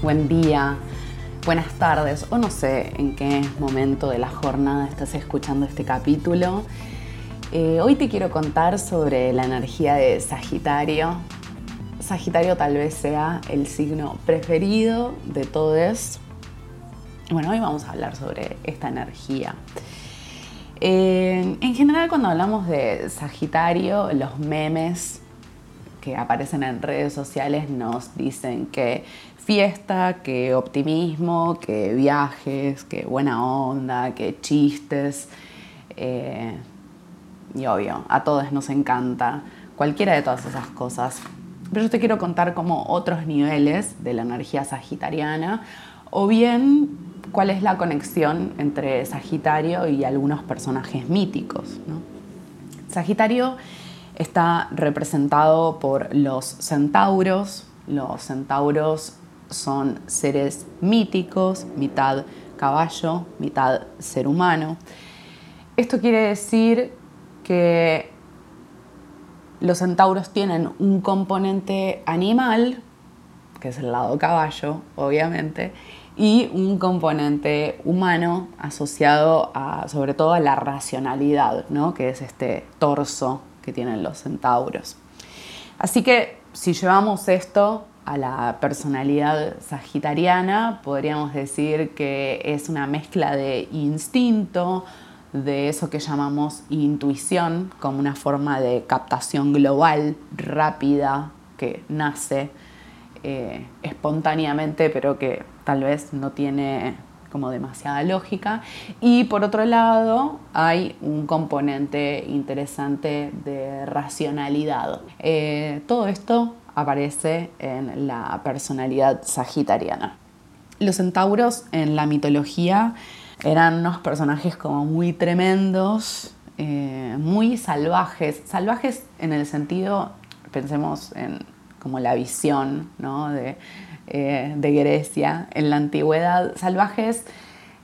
Buen día, buenas tardes o no sé en qué momento de la jornada estás escuchando este capítulo. Eh, hoy te quiero contar sobre la energía de Sagitario. Sagitario tal vez sea el signo preferido de todos. Bueno, hoy vamos a hablar sobre esta energía. Eh, en general cuando hablamos de Sagitario, los memes que aparecen en redes sociales nos dicen que fiesta, que optimismo, que viajes, que buena onda, que chistes. Eh, y obvio, a todos nos encanta cualquiera de todas esas cosas. Pero yo te quiero contar como otros niveles de la energía sagitariana o bien cuál es la conexión entre Sagitario y algunos personajes míticos. Sagitario está representado por los centauros. Los centauros son seres míticos, mitad caballo, mitad ser humano. Esto quiere decir que los centauros tienen un componente animal, que es el lado caballo, obviamente, y un componente humano asociado a, sobre todo a la racionalidad, ¿no? que es este torso que tienen los centauros. Así que si llevamos esto a la personalidad sagitariana, podríamos decir que es una mezcla de instinto, de eso que llamamos intuición, como una forma de captación global, rápida, que nace eh, espontáneamente, pero que tal vez no tiene como demasiada lógica. Y por otro lado, hay un componente interesante de racionalidad. Eh, todo esto aparece en la personalidad sagitariana. Los centauros en la mitología eran unos personajes como muy tremendos, eh, muy salvajes, salvajes en el sentido, pensemos en como la visión ¿no? Eh, de Grecia en la antigüedad, salvajes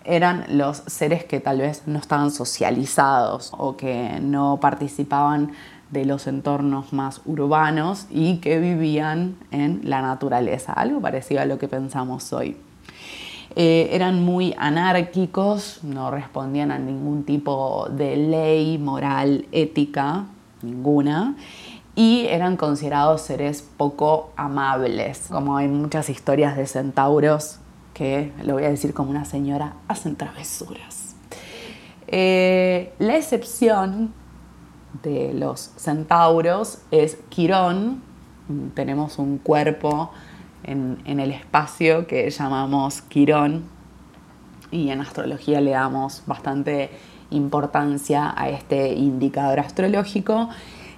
eran los seres que tal vez no estaban socializados o que no participaban de los entornos más urbanos y que vivían en la naturaleza, algo parecido a lo que pensamos hoy. Eh, eran muy anárquicos, no respondían a ningún tipo de ley, moral, ética, ninguna, y eran considerados seres poco amables, como hay muchas historias de centauros que, lo voy a decir como una señora, hacen travesuras. Eh, la excepción de los centauros es Quirón, tenemos un cuerpo en, en el espacio que llamamos Quirón y en astrología le damos bastante importancia a este indicador astrológico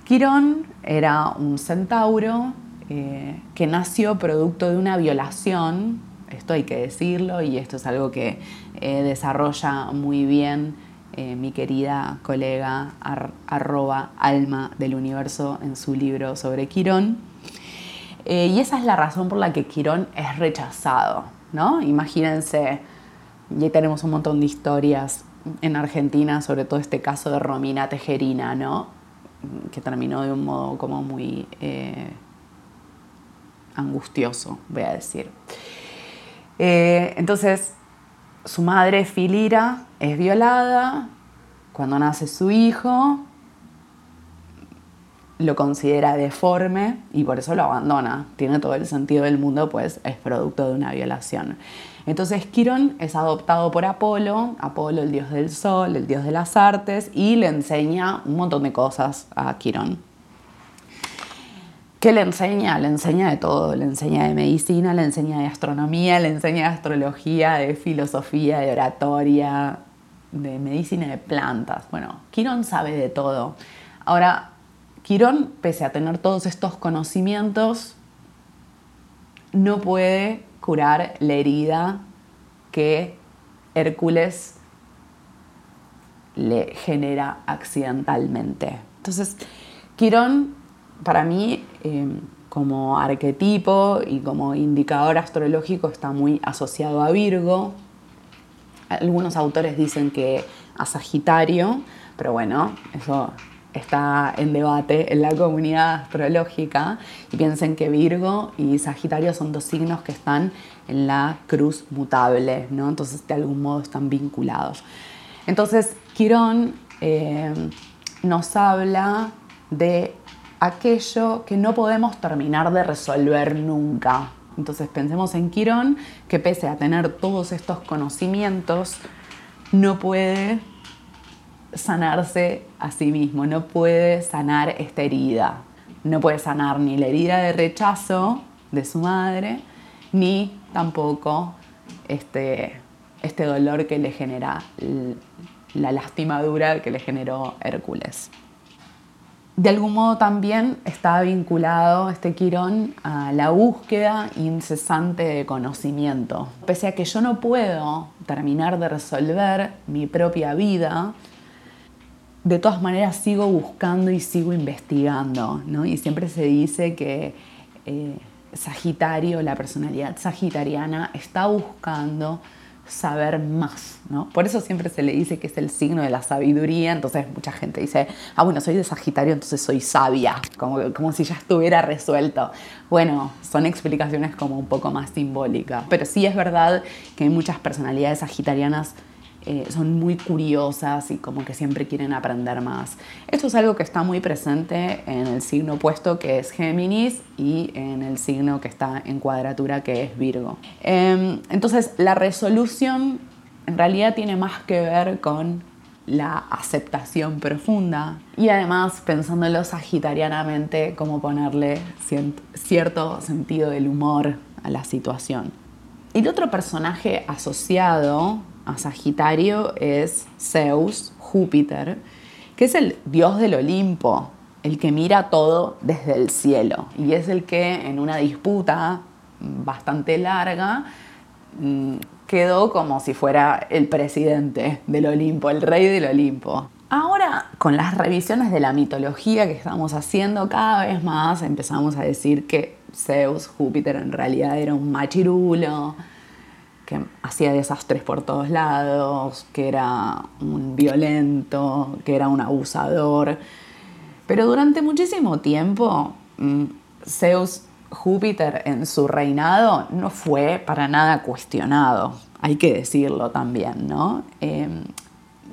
Quirón era un centauro eh, que nació producto de una violación, esto hay que decirlo, y esto es algo que eh, desarrolla muy bien eh, mi querida colega arroba alma del universo en su libro sobre Quirón. y esa es la razón por la que Quirón es rechazado, ¿no? Imagínense, y tenemos un montón de historias en Argentina sobre todo este caso de Romina Tejerina, ¿no? Que terminó de un modo como muy eh, angustioso, voy a decir. Eh, entonces, su madre Filira es violada, cuando nace su hijo, lo considera deforme y por eso lo abandona. Tiene todo el sentido del mundo, pues es producto de una violación. Entonces Quirón es adoptado por Apolo, Apolo el dios del sol, el dios de las artes, y le enseña un montón de cosas a Quirón. ¿Qué le enseña? Le enseña de todo, le enseña de medicina, le enseña de astronomía, le enseña de astrología, de filosofía, de oratoria, de medicina de plantas. Bueno, Quirón sabe de todo. Ahora, Quirón, pese a tener todos estos conocimientos, no puede curar la herida que Hércules le genera accidentalmente. Entonces, Quirón, para mí, em, como arquetipo y como indicador astrológico, está muy asociado a Virgo. Algunos autores dicen que a Sagitario, pero bueno, eso está en debate en la comunidad astrológica y piensen que Virgo y Sagitario son dos signos que están en la cruz mutable, ¿no? Entonces de algún modo están vinculados. Entonces Quirón eh, nos habla de aquello que no podemos terminar de resolver nunca. Entonces pensemos en Quirón, que pese a tener todos estos conocimientos, no puede sanarse a sí mismo, no puede sanar esta herida. No puede sanar ni la herida de rechazo de su madre, ni tampoco este, este dolor que le genera la lastimadura que le generó Hércules. De algún modo también está vinculado este Quirón a la búsqueda incesante de conocimiento. Pese a que yo no puedo terminar de resolver mi propia vida, de todas maneras sigo buscando y sigo investigando, ¿no? Y siempre se dice que eh, Sagitario, la personalidad sagitariana, está buscando saber más, ¿no? Por eso siempre se le dice que es el signo de la sabiduría, entonces mucha gente dice, ah, bueno, soy de Sagitario, entonces soy sabia, como, como si ya estuviera resuelto. Bueno, son explicaciones como un poco más simbólicas, pero sí es verdad que hay muchas personalidades sagitarianas eh, son muy curiosas y como que siempre quieren aprender más. Esto es algo que está muy presente en el signo opuesto que es Géminis y en el signo que está en cuadratura que es Virgo. Em, entonces la resolución en realidad tiene más que ver con la aceptación profunda y además pensándolo sagitarianamente como ponerle cierto sentido del humor a la situación. El otro personaje asociado a Sagitario es Zeus, Júpiter, que es el dios del Olimpo, el que mira todo desde el cielo y es el que en una disputa bastante larga mm, quedó como si fuera el presidente del Olimpo, el rey del Olimpo. Ahora, con las revisiones de la mitología que estamos haciendo, cada vez más empezamos a decir que Zeus, Júpiter, en realidad era un machirulo, que hacía desastres por todos lados, que era un violento, que era un abusador. Pero durante muchísimo tiempo, mm, Zeus Júpiter en su reinado no fue para nada cuestionado, hay que decirlo también, ¿no? Em,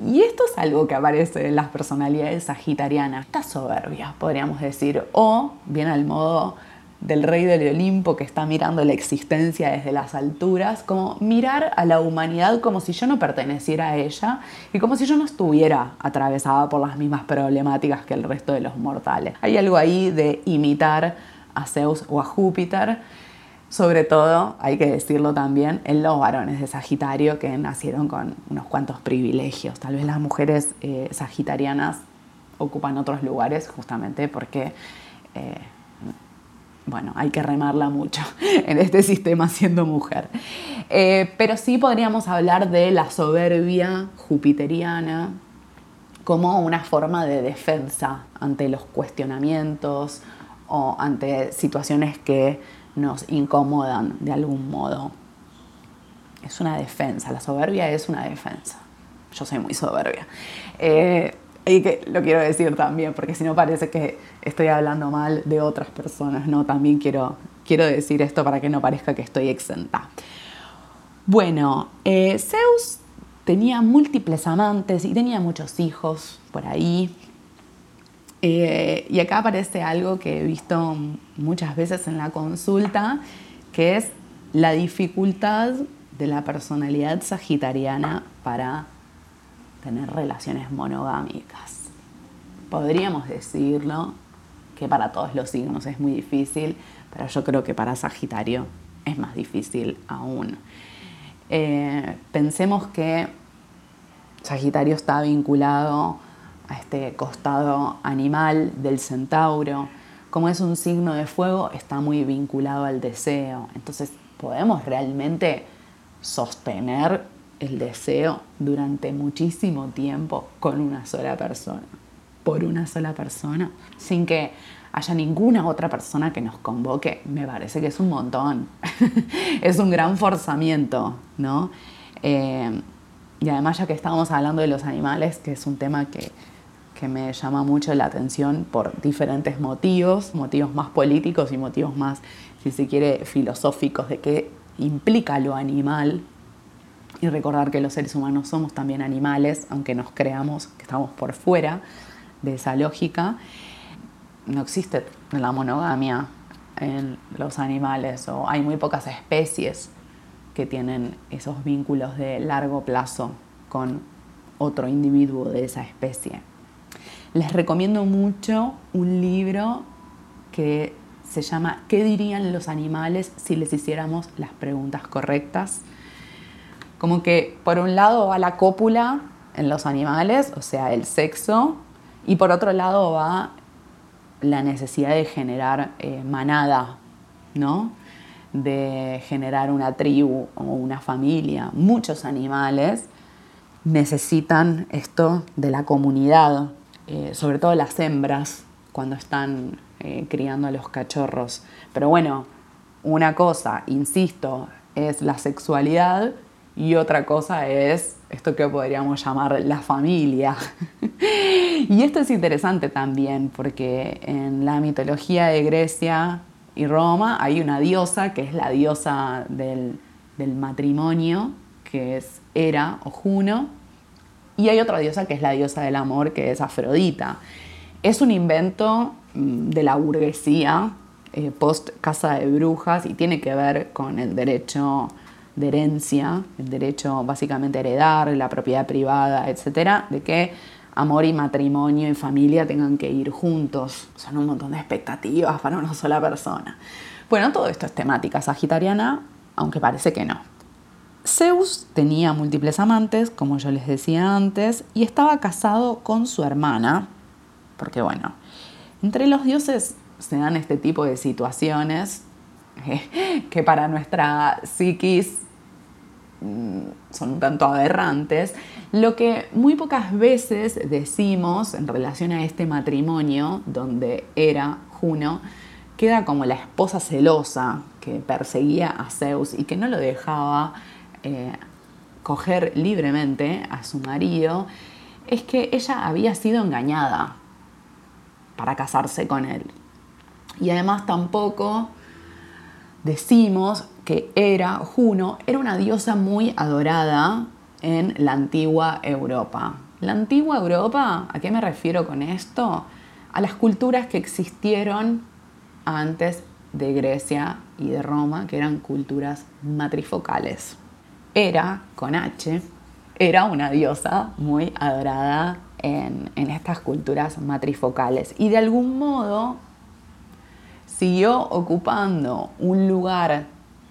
y esto es algo que aparece en las personalidades sagitarianas, esta soberbia, podríamos decir, o bien al modo del rey del Olimpo que está mirando la existencia desde las alturas, como mirar a la humanidad como si yo no perteneciera a ella y como si yo no estuviera atravesada por las mismas problemáticas que el resto de los mortales. Hay algo ahí de imitar a Zeus o a Júpiter, sobre todo, hay que decirlo también, en los varones de Sagitario que nacieron con unos cuantos privilegios. Tal vez las mujeres eh, sagitarianas ocupan otros lugares justamente porque... Eh, bueno, hay que remarla mucho en este sistema siendo mujer. Eh, pero sí podríamos hablar de la soberbia jupiteriana como una forma de defensa ante los cuestionamientos o ante situaciones que nos incomodan de algún modo. Es una defensa, la soberbia es una defensa. Yo soy muy soberbia. Eh, y que lo quiero decir también, porque si no parece que estoy hablando mal de otras personas, ¿no? También quiero, quiero decir esto para que no parezca que estoy exenta. Bueno, eh, Zeus tenía múltiples amantes y tenía muchos hijos por ahí. Eh, y acá aparece algo que he visto muchas veces en la consulta, que es la dificultad de la personalidad sagitariana para tener relaciones monogámicas. Podríamos decirlo que para todos los signos es muy difícil, pero yo creo que para Sagitario es más difícil aún. Eh, pensemos que Sagitario está vinculado a este costado animal del centauro. Como es un signo de fuego, está muy vinculado al deseo. Entonces, podemos realmente sostener el deseo durante muchísimo tiempo con una sola persona, por una sola persona, sin que haya ninguna otra persona que nos convoque, me parece que es un montón. es un gran forzamiento, ¿no? Eh, y además, ya que estábamos hablando de los animales, que es un tema que, que me llama mucho la atención por diferentes motivos, motivos más políticos y motivos más, si se quiere, filosóficos de qué implica lo animal y recordar que los seres humanos somos también animales, aunque nos creamos que estamos por fuera de esa lógica. No existe la monogamia en los animales o hay muy pocas especies que tienen esos vínculos de largo plazo con otro individuo de esa especie. Les recomiendo mucho un libro que se llama ¿Qué dirían los animales si les hiciéramos las preguntas correctas? Como que por un lado va la cópula en los animales, o sea, el sexo, y por otro lado va la necesidad de generar eh, manada, ¿no? De generar una tribu o una familia. Muchos animales necesitan esto de la comunidad, eh, sobre todo las hembras cuando están eh, criando a los cachorros. Pero bueno, una cosa, insisto, es la sexualidad y otra cosa es esto que podríamos llamar la familia. y esto es interesante también porque en la mitología de Grecia y Roma hay una diosa que es la diosa del, del matrimonio, que es Hera o Juno, y hay otra diosa que es la diosa del amor, que es Afrodita. Es un invento mm, de la burguesía eh, post casa de brujas y tiene que ver con el derecho de herencia, el derecho básicamente a heredar, la propiedad privada, etcétera, de que amor y matrimonio y familia tengan que ir juntos. Son un montón de expectativas para una sola persona. Bueno, todo esto es temática sagitariana, aunque parece que no. Zeus tenía múltiples amantes, como yo les decía antes, y estaba casado con su hermana, porque bueno, entre los dioses se dan este tipo de situaciones que para nuestra psiquis mm, son un tanto aberrantes, lo que muy pocas veces decimos en relación a este matrimonio donde era Juno, queda como la esposa celosa que perseguía a Zeus y que no lo dejaba eh, coger libremente a su marido es que ella había sido engañada para casarse con él. Y además tampoco decimos que era Juno, era una diosa muy adorada en la antigua Europa. La antigua Europa, ¿a qué me refiero con esto? A las culturas que existieron antes de Grecia y de Roma, que eran culturas matrifocales era, con H, era una diosa muy adorada en, estas culturas matrifocales. Y de algún modo siguió ocupando un lugar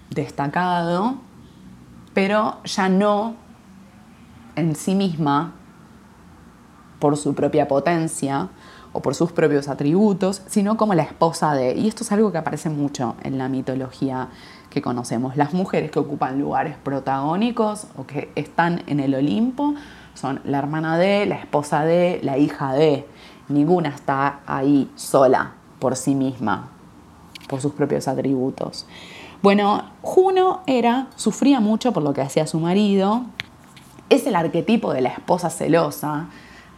destacado, pero ya no en sí misma por su propia potencia o por sus propios atributos, sino como la esposa de, y esto es algo que aparece mucho en la mitología que conocemos. Las mujeres que ocupan lugares protagónicos o que están en el Olimpo son la hermana de, la esposa de, la hija de. Ninguna está ahí sola por sí misma, por sus propios atributos. Bueno, Juno era, sufría mucho por lo que hacía su marido, es el arquetipo de la esposa celosa.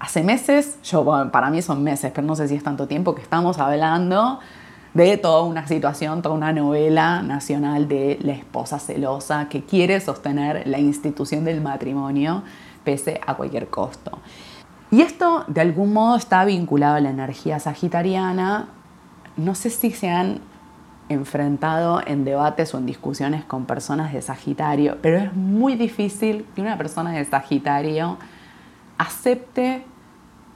Hace meses, yo, para mí son meses, pero no sé si es tanto tiempo que estamos hablando de toda una situación, toda una novela nacional de la esposa celosa que quiere sostener la institución del matrimonio pese a cualquier costo. Y esto de algún modo está vinculado a la energía sagitariana. No sé si se han enfrentado en debates o en discusiones con personas de Sagitario, pero es muy difícil que una persona de Sagitario acepte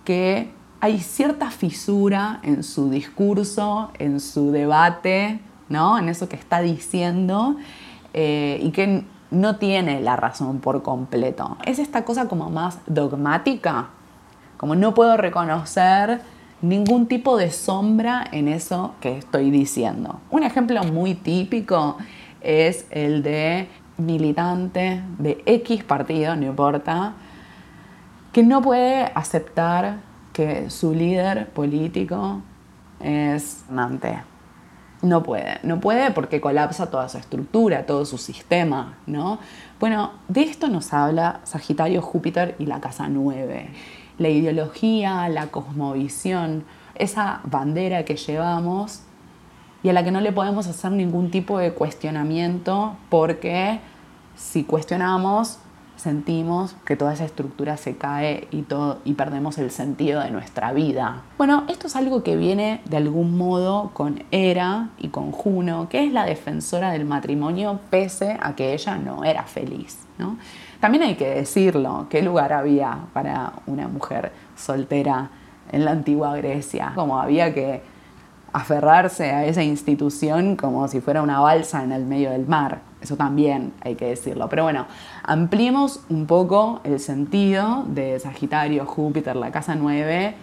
que hay cierta fisura en su discurso, en su debate, ¿no? en eso que está diciendo eh, y que no tiene la razón por completo. Es esta cosa como más dogmática, como no puedo reconocer ningún tipo de sombra en eso que estoy diciendo. Un ejemplo muy típico es el de militante de X partido, no importa, que no puede aceptar que su líder político es Nante. No puede, no puede porque colapsa toda su estructura, todo su sistema, ¿no? Bueno, de esto nos habla Sagitario, Júpiter y la casa 9. la ideología, la cosmovisión, esa bandera que llevamos y a la que no le podemos hacer ningún tipo de cuestionamiento porque si cuestionamos sentimos que toda esa estructura se cae y, todo, y perdemos el sentido de nuestra vida. Bueno, esto es algo que viene de algún modo con Hera y con Juno, que es la defensora del matrimonio pese a que ella no era feliz. ¿no? También hay que decirlo, ¿qué lugar había para una mujer soltera en la antigua Grecia? Como había que aferrarse a esa institución como si fuera una balsa en el medio del mar. Eso también hay que decirlo. Pero bueno, ampliemos un poco el sentido de Sagitario, Júpiter, la casa 9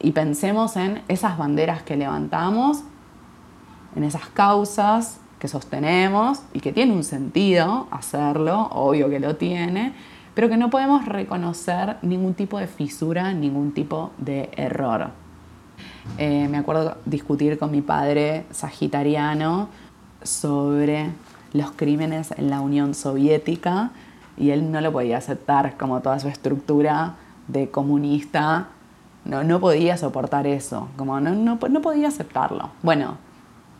y pensemos en esas banderas que levantamos, en esas causas que sostenemos y que tiene un sentido hacerlo, obvio que lo tiene, pero que no podemos reconocer ningún tipo de fisura, ningún tipo de error. Eh, me acuerdo discutir con mi padre sagitariano sobre los crímenes en la Unión Soviética y él no lo podía aceptar como toda su estructura de comunista. No, no podía soportar eso, como no, no, no podía aceptarlo. Bueno,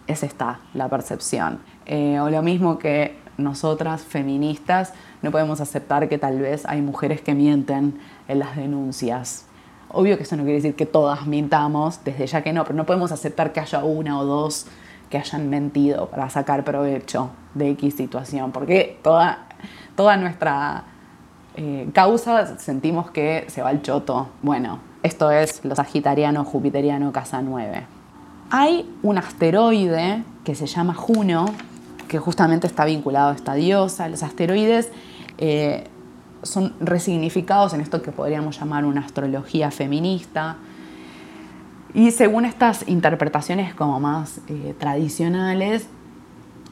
es esta la percepción. Eh, o lo mismo que nosotras, feministas, no podemos aceptar que tal vez hay mujeres que mienten en las denuncias. Obvio que eso no quiere decir que todas mintamos, desde ya que no, pero no podemos aceptar que haya una o dos que hayan mentido para sacar provecho de X situación, porque toda, toda nuestra eh, causa sentimos que se va al choto. Bueno, esto es lo sagitariano, jupiteriano, casa 9. Hay un asteroide que se llama Juno, que justamente está vinculado a esta diosa. Los asteroides eh, son resignificados en esto que podríamos llamar una astrología feminista. Y según estas interpretaciones como más eh, tradicionales,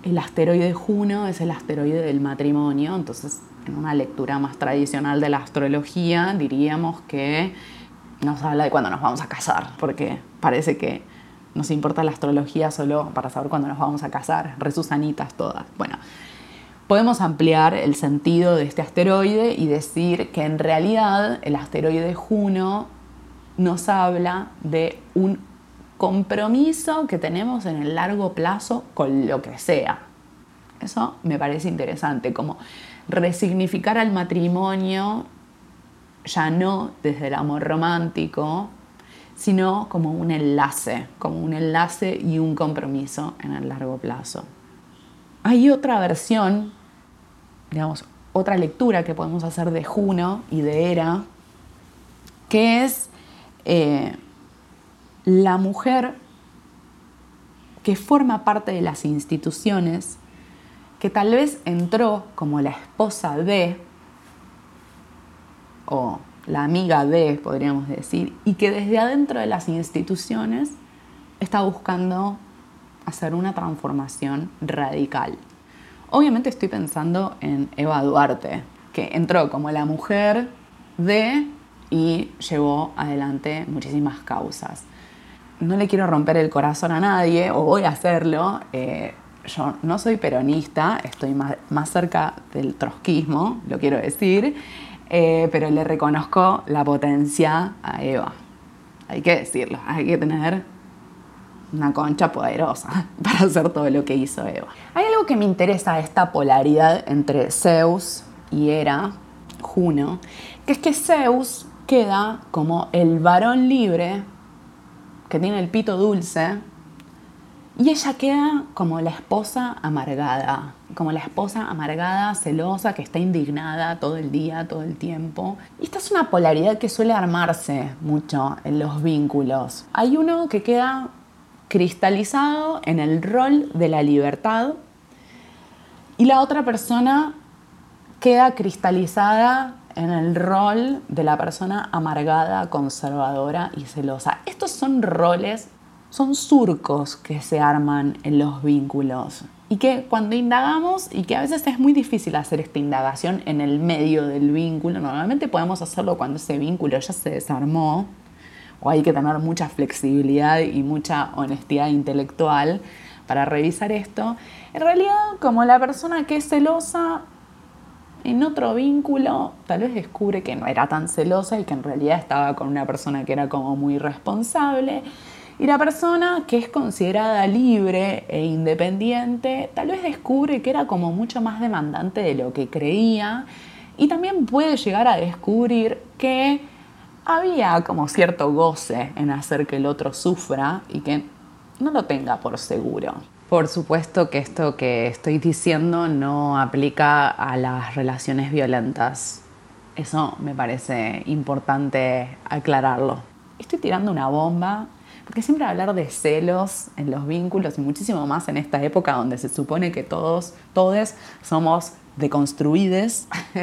el asteroide Juno es el asteroide del matrimonio, entonces en una lectura más tradicional de la astrología diríamos que nos habla de cuándo nos vamos a casar, porque parece que nos importa la astrología solo para saber cuándo nos vamos a casar, resusanitas todas. Bueno, podemos ampliar el sentido de este asteroide y decir que en realidad el asteroide Juno nos habla de un compromiso que tenemos en el largo plazo con lo que sea. Eso me parece interesante, como resignificar al matrimonio ya no desde el amor romántico, sino como un enlace, como un enlace y un compromiso en el largo plazo. Hay otra versión, digamos, otra lectura que podemos hacer de Juno y de Hera, que es eh, la mujer que forma parte de las instituciones, que tal vez entró como la esposa de, o la amiga de, podríamos decir, y que desde adentro de las instituciones está buscando hacer una transformación radical. Obviamente estoy pensando en Eva Duarte, que entró como la mujer de y llevó adelante muchísimas causas. No le quiero romper el corazón a nadie, o voy a hacerlo. Eh, yo no soy peronista, estoy más, más, cerca del trotskismo, lo quiero decir, eh, pero le reconozco la potencia a Eva. Hay que decirlo, hay que tener una concha poderosa para hacer todo lo que hizo Eva. Hay algo que me interesa esta polaridad entre Zeus y Hera, Juno, que es que Zeus queda como el varón libre que tiene el pito dulce y ella queda como la esposa amargada, como la esposa amargada, celosa, que está indignada todo el día, todo el tiempo. Y esta es una polaridad que suele armarse mucho en los vínculos. Hay uno que queda cristalizado en el rol de la libertad y la otra persona queda cristalizada en el rol de la persona amargada, conservadora y celosa. Estos son roles, son surcos que se arman en los vínculos y que cuando indagamos, y que a veces es muy difícil hacer esta indagación en el medio del vínculo, normalmente podemos hacerlo cuando ese vínculo ya se desarmó, o hay que tener mucha flexibilidad y mucha honestidad intelectual para revisar esto, en realidad como la persona que es celosa En otro vínculo, tal vez descubre que no era tan celosa y que en realidad estaba con una persona que era como muy responsable. Y la persona que es considerada libre e independiente, tal vez descubre que era como mucho más demandante de lo que creía. Y también puede llegar a descubrir que había como cierto goce en hacer que el otro sufra y que no lo tenga por seguro. Por supuesto que esto que estoy diciendo no aplica a las relaciones violentas. Eso me parece importante aclararlo. Estoy tirando una bomba porque siempre hablar de celos en los vínculos y muchísimo más en esta época donde se supone que todos, todos somos deconstruides,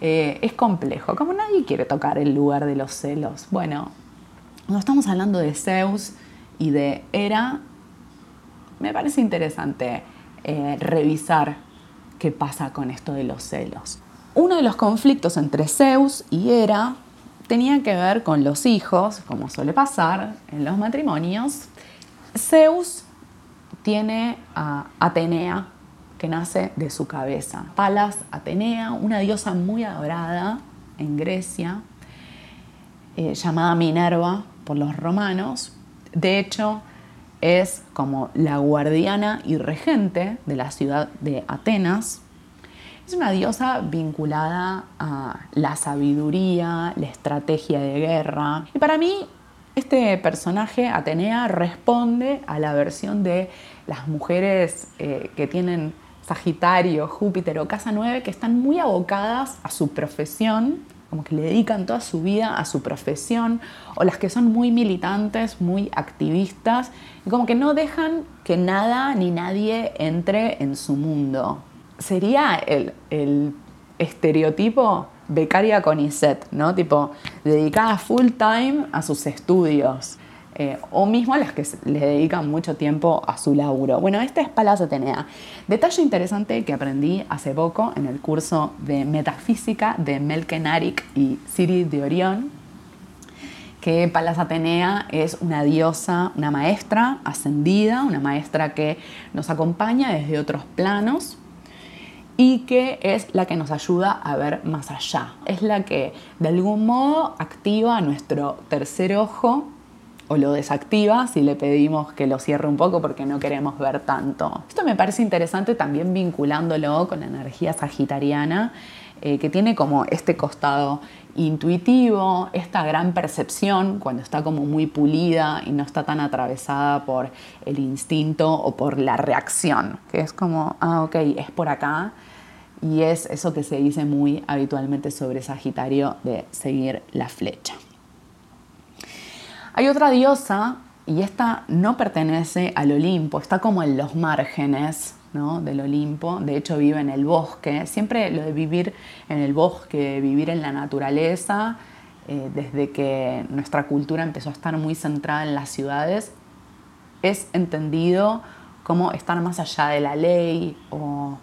eh, es complejo. Como nadie quiere tocar el lugar de los celos. Bueno, cuando estamos hablando de Zeus y de Hera, me parece interesante eh, revisar qué pasa con esto de los celos. Uno de los conflictos entre Zeus y Hera tenía que ver con los hijos, como suele pasar en los matrimonios. Zeus tiene a Atenea, que nace de su cabeza. Palas Atenea, una diosa muy adorada en Grecia, eh, llamada Minerva por los romanos. De hecho, es como la guardiana y regente de la ciudad de Atenas. Es una diosa vinculada a la sabiduría, la estrategia de guerra. Y para mí, este personaje, Atenea, responde a la versión de las mujeres eh, que tienen Sagitario, Júpiter o Casa 9, que están muy abocadas a su profesión como que le dedican toda su vida a su profesión, o las que son muy militantes, muy activistas, y como que no dejan que nada ni nadie entre en su mundo. Sería el, el estereotipo becaria con ISET, ¿no? Tipo, dedicada full time a sus estudios. Eh, o mismo a las que le dedican mucho tiempo a su laburo. Bueno, esta es Palas Atenea. Detalle interesante que aprendí hace poco en el curso de Metafísica de Melkenarik y Siri de Orión, que Palas Atenea es una diosa, una maestra ascendida, una maestra que nos acompaña desde otros planos y que es la que nos ayuda a ver más allá. Es la que de algún modo activa nuestro tercer ojo o lo desactiva si le pedimos que lo cierre un poco porque no queremos ver tanto. Esto me parece interesante también vinculándolo con la energía sagitariana, eh, que tiene como este costado intuitivo, esta gran percepción cuando está como muy pulida y no está tan atravesada por el instinto o por la reacción, que es como, ah, ok, es por acá. Y es eso que se dice muy habitualmente sobre Sagitario de seguir la flecha. Hay otra diosa y esta no pertenece al Olimpo, está como en los márgenes del Olimpo, de hecho vive en el bosque, siempre lo de vivir en el bosque, vivir en la naturaleza, eh, desde que nuestra cultura empezó a estar muy centrada en las ciudades, es entendido como estar más allá de la ley o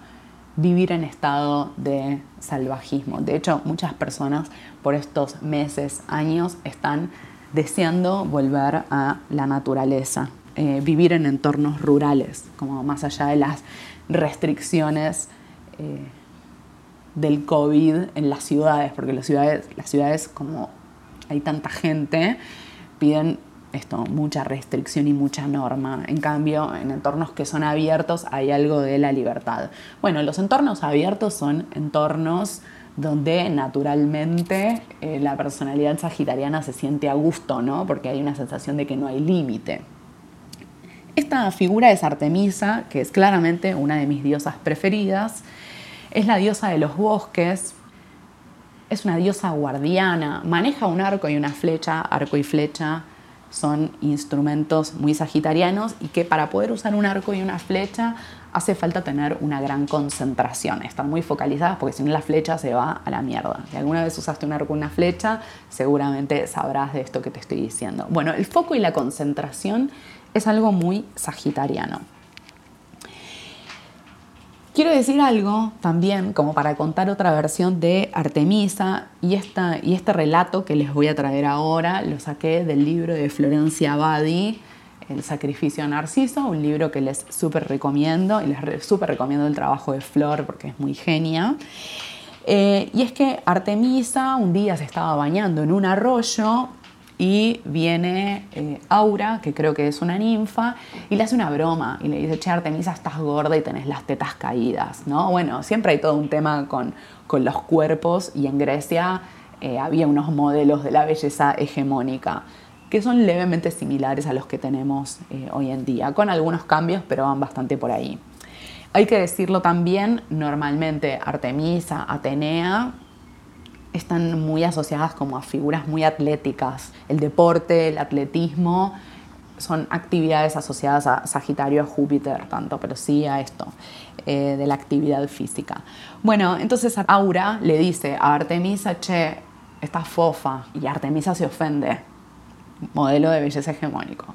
vivir en estado de salvajismo. De hecho, muchas personas por estos meses, años, están deseando volver a la naturaleza, eh, vivir en entornos rurales, como más allá de las restricciones eh, del COVID en las ciudades, porque las ciudades, las ciudades, como hay tanta gente, piden esto, mucha restricción y mucha norma. En cambio, en entornos que son abiertos hay algo de la libertad. Bueno, los entornos abiertos son entornos donde naturalmente eh, la personalidad sagitariana se siente a gusto, ¿no? Porque hay una sensación de que no hay límite. Esta figura es Artemisa, que es claramente una de mis diosas preferidas. Es la diosa de los bosques, es una diosa guardiana, maneja un arco y una flecha, arco y flecha son instrumentos muy sagitarianos y que para poder usar un arco y una flecha hace falta tener una gran concentración, estar muy focalizadas porque si no la flecha se va a la mierda. Si alguna vez usaste un arco y una flecha, seguramente sabrás de esto que te estoy diciendo. Bueno, el foco y la concentración es algo muy sagitariano. Quiero decir algo también, como para contar otra versión de Artemisa, y, esta, y este relato que les voy a traer ahora lo saqué del libro de Florencia Badi, El sacrificio a Narciso, un libro que les súper recomiendo, y les súper recomiendo el trabajo de Flor porque es muy genia. Eh, y es que Artemisa un día se estaba bañando en un arroyo y viene eh, Aura, que creo que es una ninfa, y le hace una broma y le dice, che, Artemisa, estás gorda y tenés las tetas caídas, ¿no? Bueno, siempre hay todo un tema con, con los cuerpos y en Grecia eh, había unos modelos de la belleza hegemónica que son levemente similares a los que tenemos eh, hoy en día, con algunos cambios, pero van bastante por ahí. Hay que decirlo también, normalmente Artemisa, Atenea, están muy asociadas como a figuras muy atléticas. El deporte, el atletismo son actividades asociadas a Sagitario, a Júpiter, tanto, pero sí a esto, eh, de la actividad física. Bueno, entonces Aura le dice a Artemisa, che, estás fofa, y Artemisa se ofende, modelo de belleza hegemónico.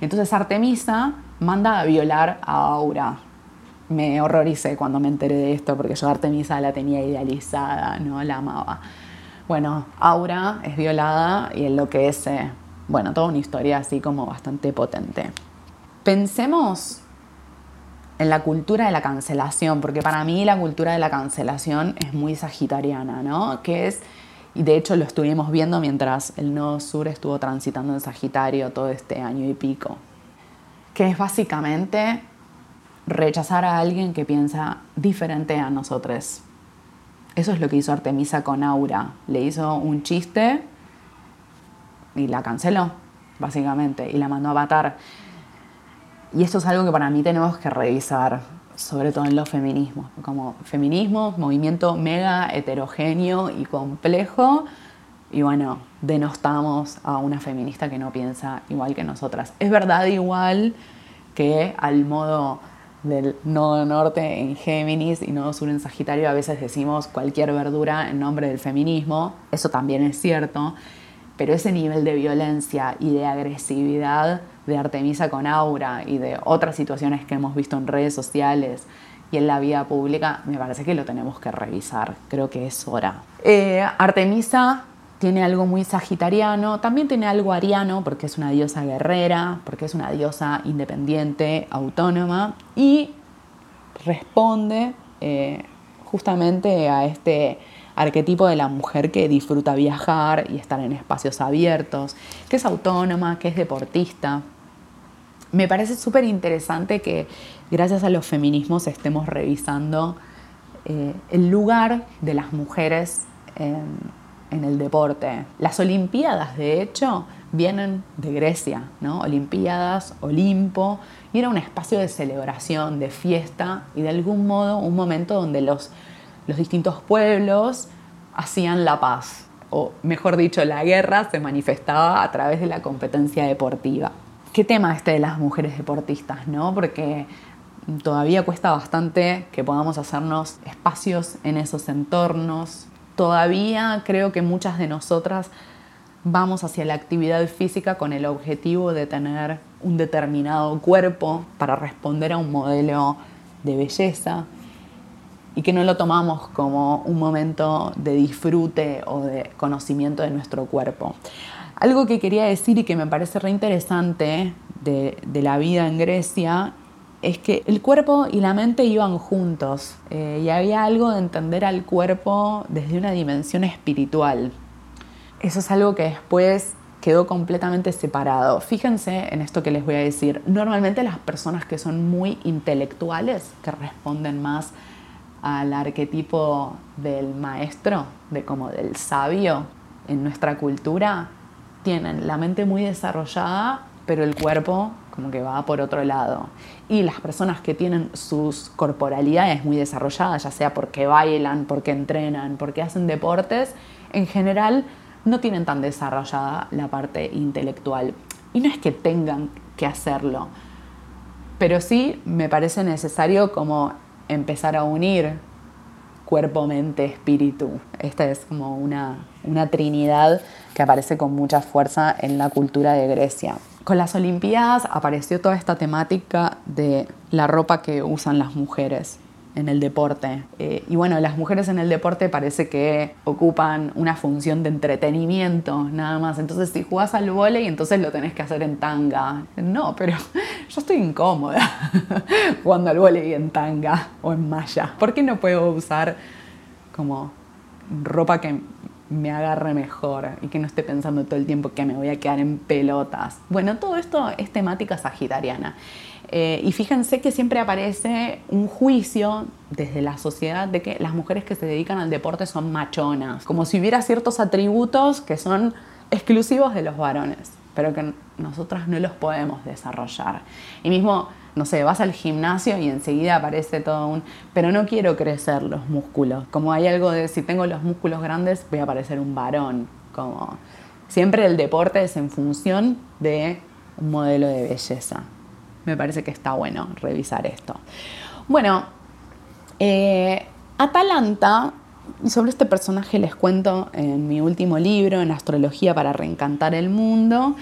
Entonces Artemisa manda a violar a Aura, me horroricé cuando me enteré de esto porque yo Artemisa la tenía idealizada, ¿no? La amaba. Bueno, Aura es violada y enloquece. Bueno, toda una historia así como bastante potente. Pensemos en la cultura de la cancelación, porque para mí la cultura de la cancelación es muy sagitariana, ¿no? Que es, y de hecho lo estuvimos viendo mientras el Nodo Sur estuvo transitando en Sagitario todo este año y pico, que es básicamente rechazar a alguien que piensa diferente a nosotros. Eso es lo que hizo Artemisa con Aura. Le hizo un chiste y la canceló, básicamente, y la mandó a matar. Y esto es algo que para mí tenemos que revisar, sobre todo en los feminismos. Como feminismo, movimiento mega heterogéneo y complejo. Y bueno, denostamos a una feminista que no piensa igual que nosotras. Es verdad igual que al modo del nodo norte en Géminis y nodo sur en Sagitario, a veces decimos cualquier verdura en nombre del feminismo, eso también es cierto, pero ese nivel de violencia y de agresividad de Artemisa con Aura y de otras situaciones que hemos visto en redes sociales y en la vida pública, me parece que lo tenemos que revisar, creo que es hora. Eh, Artemisa tiene algo muy sagitariano, también tiene algo ariano porque es una diosa guerrera, porque es una diosa independiente, autónoma y responde eh, justamente a este arquetipo de la mujer que disfruta viajar y estar en espacios abiertos, que es autónoma, que es deportista. Me parece súper interesante que gracias a los feminismos estemos revisando eh, el lugar de las mujeres en en el deporte. Las Olimpiadas, de hecho, vienen de Grecia, ¿no? Olimpiadas, Olimpo, y era un espacio de celebración, de fiesta y de algún modo un momento donde los, los distintos pueblos hacían la paz, o mejor dicho, la guerra se manifestaba a través de la competencia deportiva. ¿Qué tema este de las mujeres deportistas, no? Porque todavía cuesta bastante que podamos hacernos espacios en esos entornos, todavía creo que muchas de nosotras vamos hacia la actividad física con el objetivo de tener un determinado cuerpo para responder a un modelo de belleza y que no lo tomamos como un momento de disfrute o de conocimiento de nuestro cuerpo. Algo que quería decir y que me parece re interesante de, de la vida en Grecia es que el cuerpo y la mente iban juntos eh, y había algo de entender al cuerpo desde una dimensión espiritual. Eso es algo que después quedó completamente separado. Fíjense en esto que les voy a decir. Normalmente las personas que son muy intelectuales, que responden más al arquetipo del maestro, de como del sabio en nuestra cultura, tienen la mente muy desarrollada, pero el cuerpo como que va por otro lado. Y las personas que tienen sus corporalidades muy desarrolladas, ya sea porque bailan, porque entrenan, porque hacen deportes, en general no tienen tan desarrollada la parte intelectual. Y no es que tengan que hacerlo, pero sí me parece necesario como empezar a unir cuerpo, mente, espíritu. Esta es como una, una trinidad que aparece con mucha fuerza en la cultura de Grecia. Con las Olimpiadas apareció toda esta temática de la ropa que usan las mujeres en el deporte. Eh, y bueno, las mujeres en el deporte parece que ocupan una función de entretenimiento, nada más. Entonces, si jugás al vóley, entonces lo tenés que hacer en tanga. No, pero yo estoy incómoda jugando al vóley en tanga o en malla. ¿Por qué no puedo usar como ropa que me agarre mejor y que no esté pensando todo el tiempo que me voy a quedar en pelotas. Bueno, todo esto es temática sagitariana. Eh, y fíjense que siempre aparece un juicio desde la sociedad de que las mujeres que se dedican al deporte son machonas, como si hubiera ciertos atributos que son exclusivos de los varones, pero que nosotras no los podemos desarrollar. Y mismo no sé, vas al gimnasio y enseguida aparece todo un, pero no quiero crecer los músculos. Como hay algo de, si tengo los músculos grandes, voy a parecer un varón. Como siempre el deporte es en función de un modelo de belleza. Me parece que está bueno revisar esto. Bueno, eh, Atalanta, sobre este personaje les cuento en mi último libro, en Astrología para Reencantar el Mundo.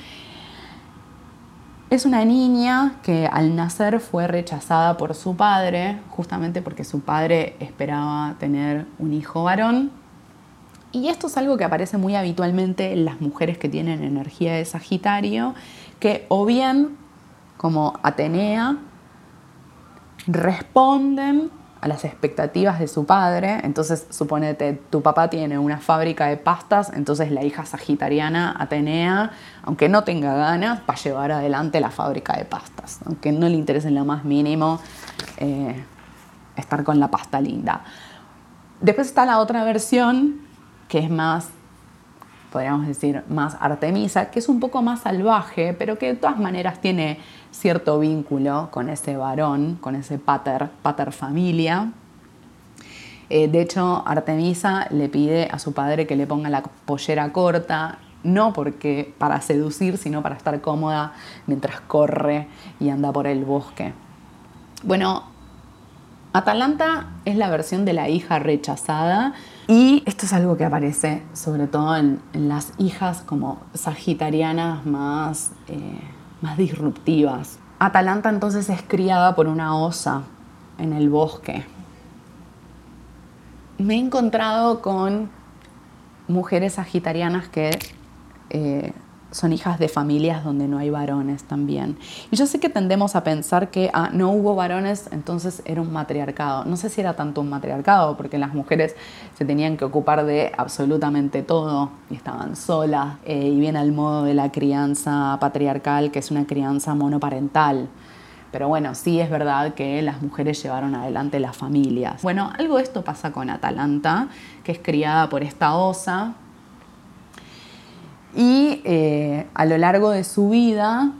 Es una niña que al nacer fue rechazada por su padre, justamente porque su padre esperaba tener un hijo varón. Y esto es algo que aparece muy habitualmente en las mujeres que tienen energía de Sagitario, que o bien, como Atenea, responden a las expectativas de su padre. Entonces, suponete, tu papá tiene una fábrica de pastas, entonces la hija sagitariana, Atenea, aunque no tenga ganas, va a llevar adelante la fábrica de pastas, aunque no le interese en lo más mínimo eh, estar con la pasta linda. Después está la otra versión, que es más, podríamos decir, más Artemisa, que es un poco más salvaje, pero que de todas maneras tiene cierto vínculo con ese varón, con ese pater, pater familia. Eh, de hecho, Artemisa le pide a su padre que le ponga la pollera corta, no porque para seducir, sino para estar cómoda mientras corre y anda por el bosque. Bueno, Atalanta es la versión de la hija rechazada y esto es algo que aparece sobre todo en, las hijas como sagitarianas más... Eh, más disruptivas. Atalanta entonces es criada por una osa en el bosque. Me he encontrado con mujeres sagitarianas que eh, son hijas de familias donde no hay varones también. Y yo sé que tendemos a pensar que ah, no hubo varones, entonces era un matriarcado. No sé si era tanto un matriarcado, porque las mujeres se tenían que ocupar de absolutamente todo y estaban solas. Eh, y viene al modo de la crianza patriarcal, que es una crianza monoparental. Pero bueno, sí es verdad que las mujeres llevaron adelante las familias. Bueno, algo de esto pasa con Atalanta, que es criada por esta osa, y eh, a lo largo de su vida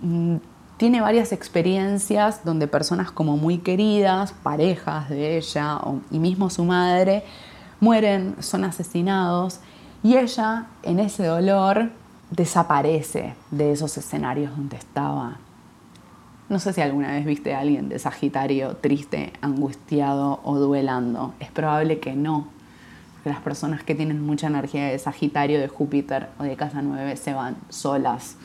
mm, tiene varias experiencias donde personas como muy queridas, parejas de ella y mismo su madre, mueren, son asesinados y ella en ese dolor desaparece de esos escenarios donde estaba. No sé si alguna vez viste a alguien de Sagitario triste, angustiado o duelando. Es probable que no, las personas que tienen mucha energía de Sagitario, de Júpiter o de Casa 9 se van solas,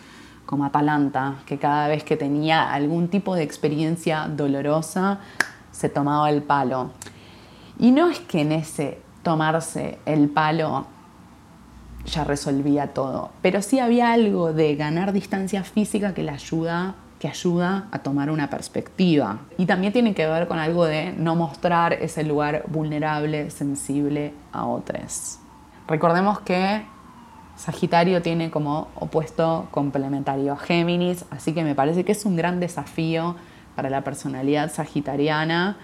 como Atalanta, que cada vez que tenía algún tipo de experiencia dolorosa se tomaba el palo. Y no es que en ese tomarse el palo ya resolvía todo, pero sí había algo de ganar distancia física que le ayuda que ayuda a tomar una perspectiva. Y también tiene que ver con algo de no mostrar ese lugar vulnerable, sensible a otros. Recordemos que Sagitario tiene como opuesto complementario a Géminis, así que me parece que es un gran desafío para la personalidad sagitariana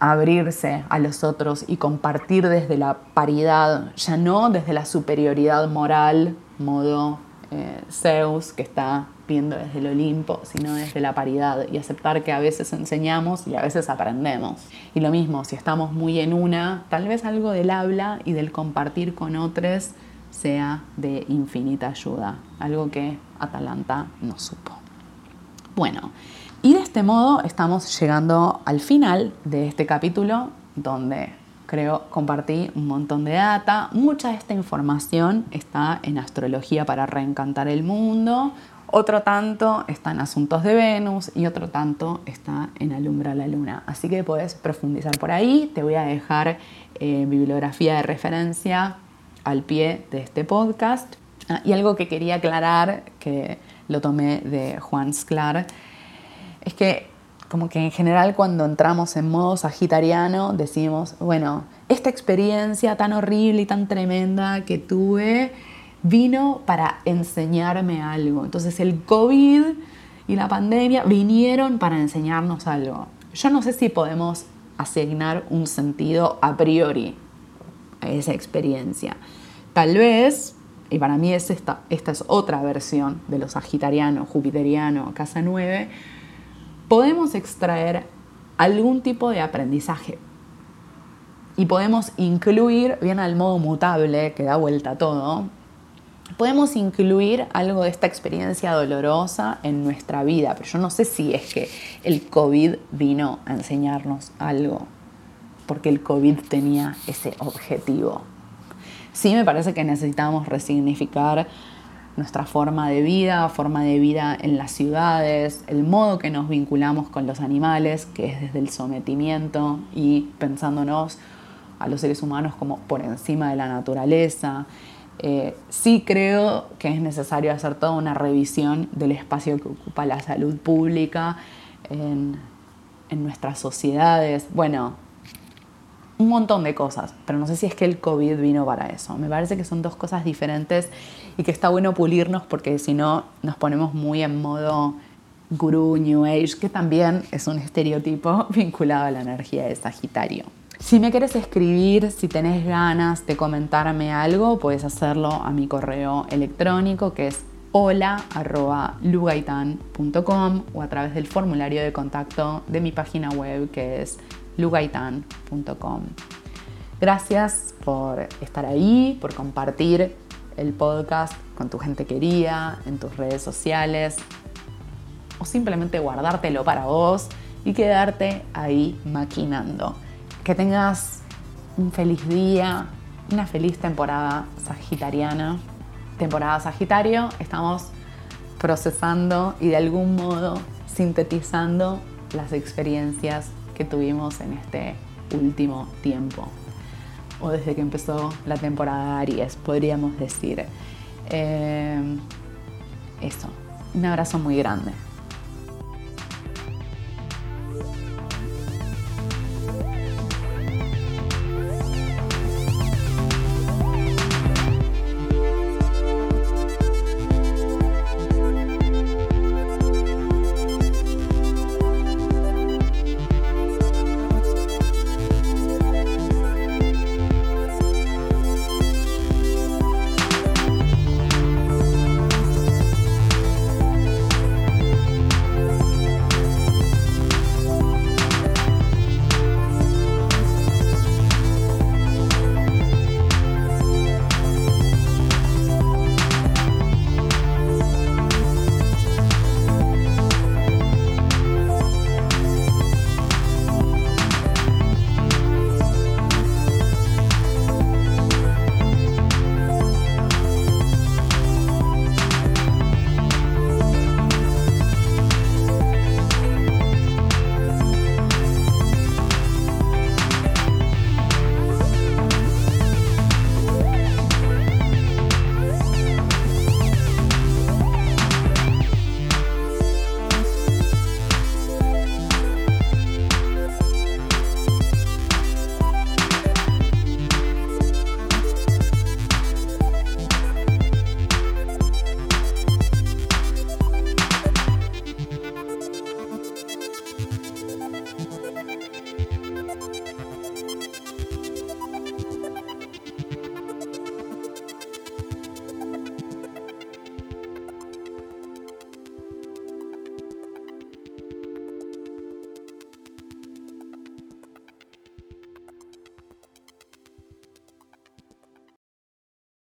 abrirse a los otros y compartir desde la paridad, ya no desde la superioridad moral, modo eh, Zeus, que está viendo desde el Olimpo, sino desde la paridad y aceptar que a veces enseñamos y a veces aprendemos. Y lo mismo, si estamos muy en una, tal vez algo del habla y del compartir con otros sea de infinita ayuda, algo que Atalanta no supo. Bueno, y de este modo estamos llegando al final de este capítulo donde creo compartí un montón de data. Mucha de esta información está en Astrología para Reencantar el Mundo, otro tanto está en Asuntos de Venus y otro tanto está en Alumbra la Luna. Así que puedes profundizar por ahí. Te voy a dejar eh, bibliografía de referencia al pie de este podcast. Ah, y algo que quería aclarar, que lo tomé de Juan Sclar, es que como que en general cuando entramos en modo sagitariano decimos, bueno, esta experiencia tan horrible y tan tremenda que tuve vino para enseñarme algo. Entonces el COVID y la pandemia vinieron para enseñarnos algo. Yo no sé si podemos asignar un sentido a priori a esa experiencia. Tal vez, y para mí es esta, esta es otra versión de lo sagitariano, jupiteriano, casa 9, podemos extraer algún tipo de aprendizaje. Y podemos incluir, bien al modo mutable, que da vuelta todo, podemos incluir algo de esta experiencia dolorosa en nuestra vida, pero yo no sé si es que el COVID vino a enseñarnos algo, porque el COVID tenía ese objetivo. Sí me parece que necesitamos resignificar nuestra forma de vida, forma de vida en las ciudades, el modo que nos vinculamos con los animales, que es desde el sometimiento y pensándonos a los seres humanos como por encima de la naturaleza. Eh, sí creo que es necesario hacer toda una revisión del espacio que ocupa la salud pública en, en nuestras sociedades. Bueno, un montón de cosas, pero no sé si es que el COVID vino para eso. Me parece que son dos cosas diferentes y que está bueno pulirnos porque si no nos ponemos muy en modo gurú, New Age, que también es un estereotipo vinculado a la energía de Sagitario. Si me quieres escribir, si tenés ganas de comentarme algo, puedes hacerlo a mi correo electrónico que es hola.lugaitan.com o a través del formulario de contacto de mi página web que es lugaitan.com. Gracias por estar ahí, por compartir el podcast con tu gente querida, en tus redes sociales, o simplemente guardártelo para vos y quedarte ahí maquinando. Que tengas un feliz día, una feliz temporada sagitariana. Temporada Sagitario, estamos procesando y de algún modo sintetizando las experiencias que tuvimos en este último tiempo o desde que empezó la temporada Aries, podríamos decir. Eh, eso, un abrazo muy grande.